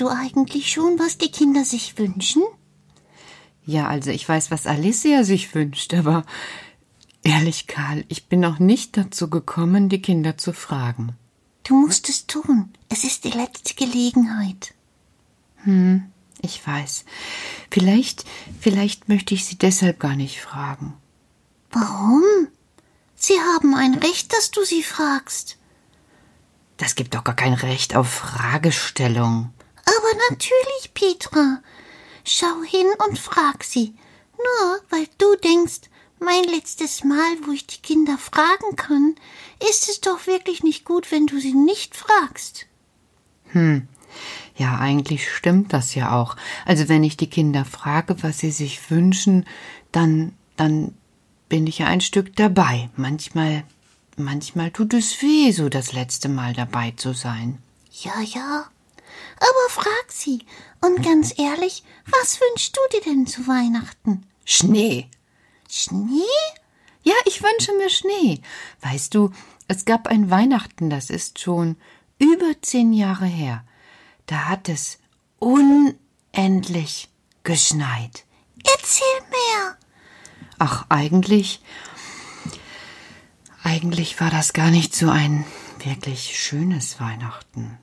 Weißt du eigentlich schon, was die Kinder sich wünschen? Ja, also ich weiß, was Alicia sich wünscht, aber ehrlich, Karl, ich bin noch nicht dazu gekommen, die Kinder zu fragen. Du musst es tun. Es ist die letzte Gelegenheit. Hm, ich weiß. Vielleicht, vielleicht möchte ich sie deshalb gar nicht fragen. Warum? Sie haben ein Recht, dass du sie fragst. Das gibt doch gar kein Recht auf Fragestellung. Natürlich, Petra. Schau hin und frag sie. Nur weil du denkst, mein letztes Mal, wo ich die Kinder fragen kann, ist es doch wirklich nicht gut, wenn du sie nicht fragst. Hm. Ja, eigentlich stimmt das ja auch. Also wenn ich die Kinder frage, was sie sich wünschen, dann, dann bin ich ja ein Stück dabei. Manchmal, manchmal tut es weh, so das letzte Mal dabei zu sein. Ja, ja. Aber frag sie. Und ganz ehrlich, was wünschst du dir denn zu Weihnachten? Schnee. Schnee? Ja, ich wünsche mir Schnee. Weißt du, es gab ein Weihnachten, das ist schon über zehn Jahre her. Da hat es unendlich geschneit. Erzähl mehr. Ach, eigentlich. Eigentlich war das gar nicht so ein wirklich schönes Weihnachten.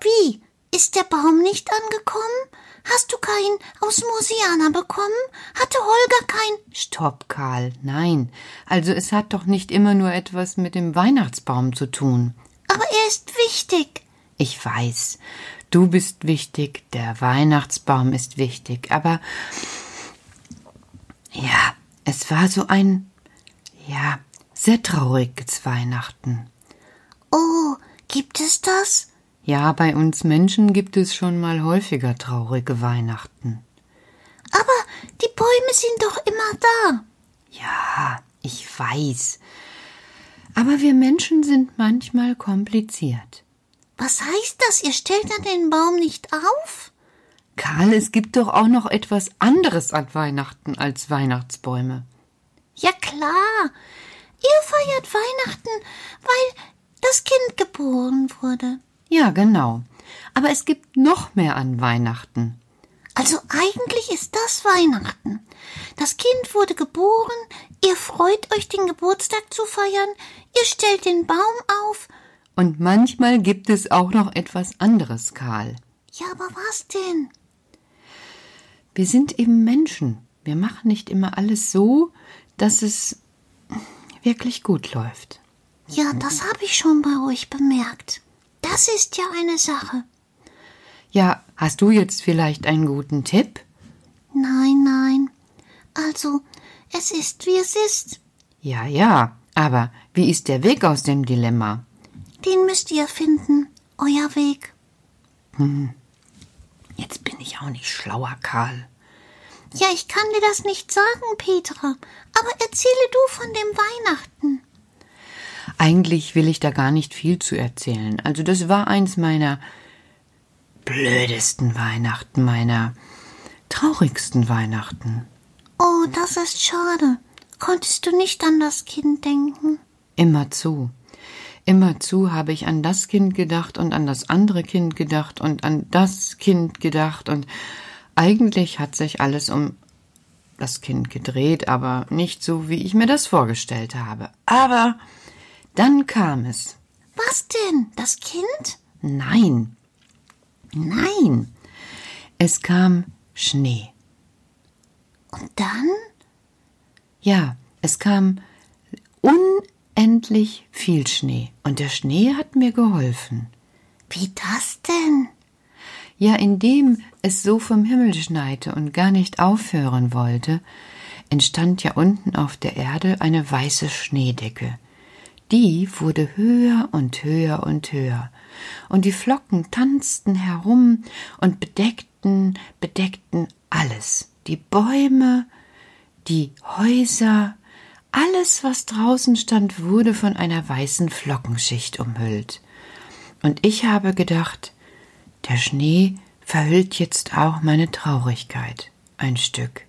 Wie? Ist der Baum nicht angekommen? Hast du keinen aus Mosiana bekommen? Hatte Holger kein. Stopp, Karl. Nein. Also es hat doch nicht immer nur etwas mit dem Weihnachtsbaum zu tun. Aber er ist wichtig. Ich weiß. Du bist wichtig, der Weihnachtsbaum ist wichtig, aber ja, es war so ein, ja, sehr trauriges Weihnachten. Oh, gibt es das? Ja, bei uns Menschen gibt es schon mal häufiger traurige Weihnachten. Aber die Bäume sind doch immer da. Ja, ich weiß. Aber wir Menschen sind manchmal kompliziert. Was heißt das? Ihr stellt dann den Baum nicht auf? Karl, es gibt doch auch noch etwas anderes an Weihnachten als Weihnachtsbäume. Ja klar. Ihr feiert Weihnachten, weil das Kind geboren wurde. Ja, genau. Aber es gibt noch mehr an Weihnachten. Also eigentlich ist das Weihnachten. Das Kind wurde geboren, ihr freut euch, den Geburtstag zu feiern, ihr stellt den Baum auf. Und manchmal gibt es auch noch etwas anderes, Karl. Ja, aber was denn? Wir sind eben Menschen. Wir machen nicht immer alles so, dass es wirklich gut läuft. Ja, das habe ich schon bei euch bemerkt. Das ist ja eine Sache. Ja, hast du jetzt vielleicht einen guten Tipp? Nein, nein. Also, es ist, wie es ist. Ja, ja, aber wie ist der Weg aus dem Dilemma? Den müsst ihr finden. Euer Weg. Hm. Jetzt bin ich auch nicht schlauer, Karl. Ja, ich kann dir das nicht sagen, Petra. Aber erzähle du von dem Weihnachten. Eigentlich will ich da gar nicht viel zu erzählen. Also das war eins meiner blödesten Weihnachten, meiner traurigsten Weihnachten. Oh, das ist schade. Konntest du nicht an das Kind denken? Immerzu. Immerzu habe ich an das Kind gedacht und an das andere Kind gedacht und an das Kind gedacht und eigentlich hat sich alles um das Kind gedreht, aber nicht so, wie ich mir das vorgestellt habe. Aber dann kam es. Was denn? Das Kind? Nein. Nein. Es kam Schnee. Und dann? Ja, es kam unendlich viel Schnee. Und der Schnee hat mir geholfen. Wie das denn? Ja, indem es so vom Himmel schneite und gar nicht aufhören wollte, entstand ja unten auf der Erde eine weiße Schneedecke. Die wurde höher und höher und höher, und die Flocken tanzten herum und bedeckten, bedeckten alles, die Bäume, die Häuser, alles, was draußen stand, wurde von einer weißen Flockenschicht umhüllt. Und ich habe gedacht, der Schnee verhüllt jetzt auch meine Traurigkeit ein Stück.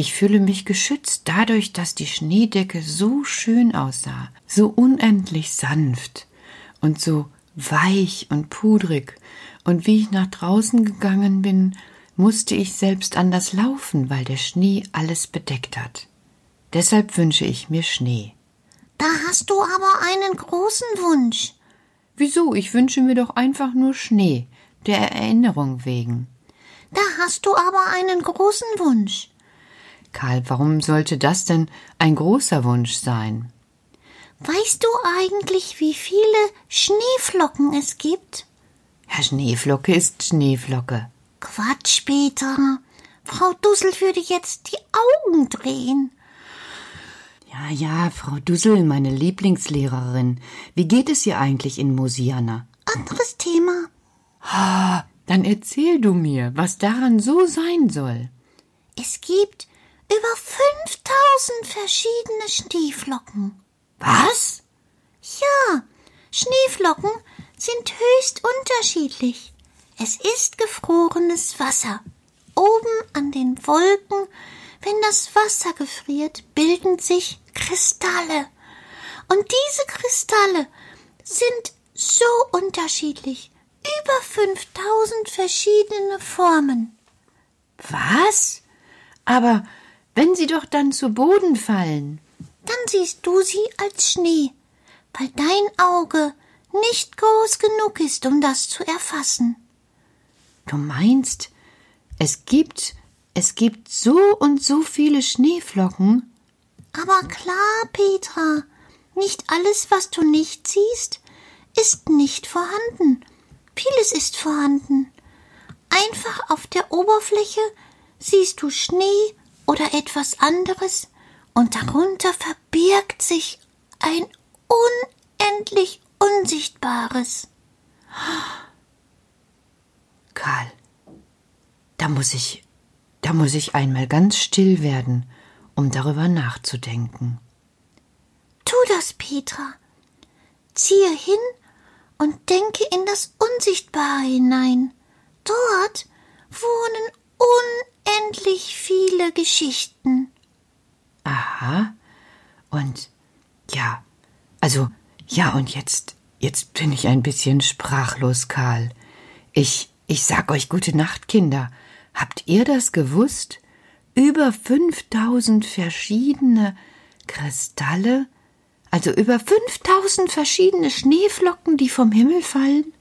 Ich fühle mich geschützt dadurch, dass die Schneedecke so schön aussah, so unendlich sanft und so weich und pudrig, und wie ich nach draußen gegangen bin, musste ich selbst anders laufen, weil der Schnee alles bedeckt hat. Deshalb wünsche ich mir Schnee. Da hast du aber einen großen Wunsch. Wieso? Ich wünsche mir doch einfach nur Schnee, der Erinnerung wegen. Da hast du aber einen großen Wunsch. Karl, warum sollte das denn ein großer Wunsch sein? Weißt du eigentlich, wie viele Schneeflocken es gibt? Herr Schneeflocke ist Schneeflocke. Quatsch, Peter. Frau Dussel würde jetzt die Augen drehen. Ja, ja, Frau Dussel, meine Lieblingslehrerin. Wie geht es ihr eigentlich in Mosiana? Anderes Thema. Dann erzähl du mir, was daran so sein soll. Es gibt über 5000 verschiedene Schneeflocken. Was? Ja, Schneeflocken sind höchst unterschiedlich. Es ist gefrorenes Wasser. Oben an den Wolken, wenn das Wasser gefriert, bilden sich Kristalle. Und diese Kristalle sind so unterschiedlich. Über 5000 verschiedene Formen. Was? Aber wenn sie doch dann zu Boden fallen. Dann siehst du sie als Schnee, weil dein Auge nicht groß genug ist, um das zu erfassen. Du meinst, es gibt, es gibt so und so viele Schneeflocken? Aber klar, Petra, nicht alles, was du nicht siehst, ist nicht vorhanden. Vieles ist vorhanden. Einfach auf der Oberfläche siehst du Schnee oder etwas anderes, und darunter verbirgt sich ein unendlich Unsichtbares. Karl, da muss ich, da muss ich einmal ganz still werden, um darüber nachzudenken. Tu das, Petra. Ziehe hin und denke in das Unsichtbare hinein. Dort wohnen unendlich viele Geschichten. Aha. Und ja, also ja, und jetzt, jetzt bin ich ein bisschen sprachlos, Karl. Ich, ich sag euch gute Nacht, Kinder. Habt ihr das gewusst? Über 5000 verschiedene Kristalle, also über 5000 verschiedene Schneeflocken, die vom Himmel fallen?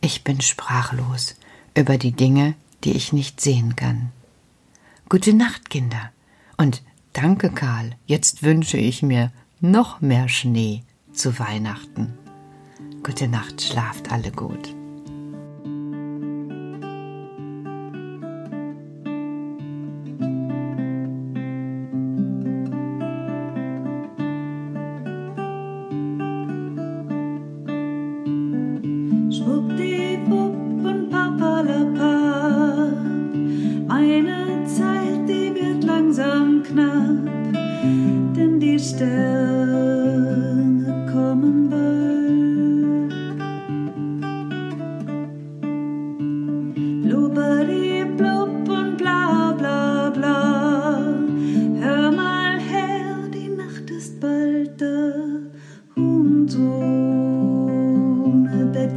Ich bin sprachlos über die Dinge, die ich nicht sehen kann. Gute Nacht, Kinder. Und danke, Karl. Jetzt wünsche ich mir noch mehr Schnee zu Weihnachten. Gute Nacht, schlaft alle gut.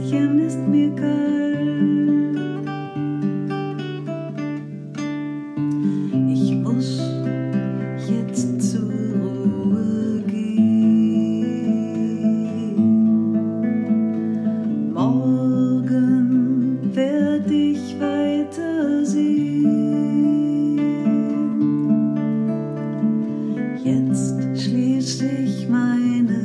Herzchen ist mir kalt. Ich muss jetzt zur Ruhe gehen. Morgen werd ich weiter sehen. Jetzt schließe ich meine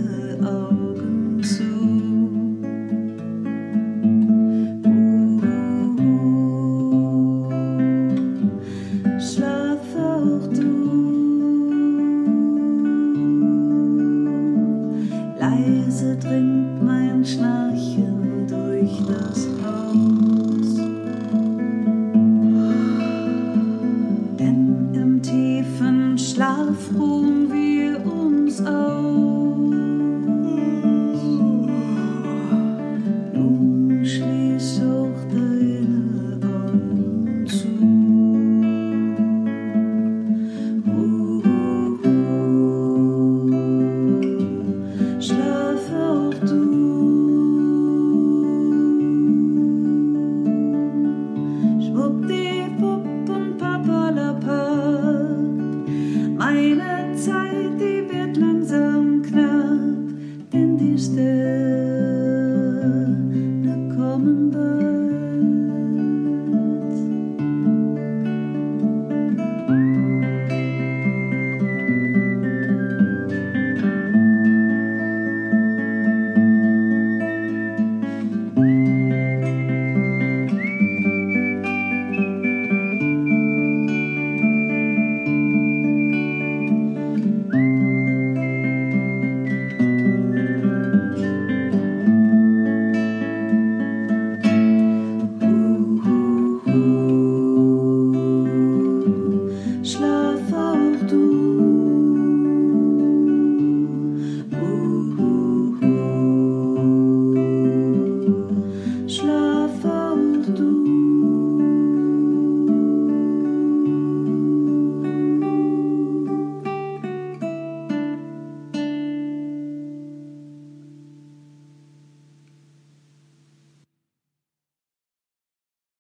tudo.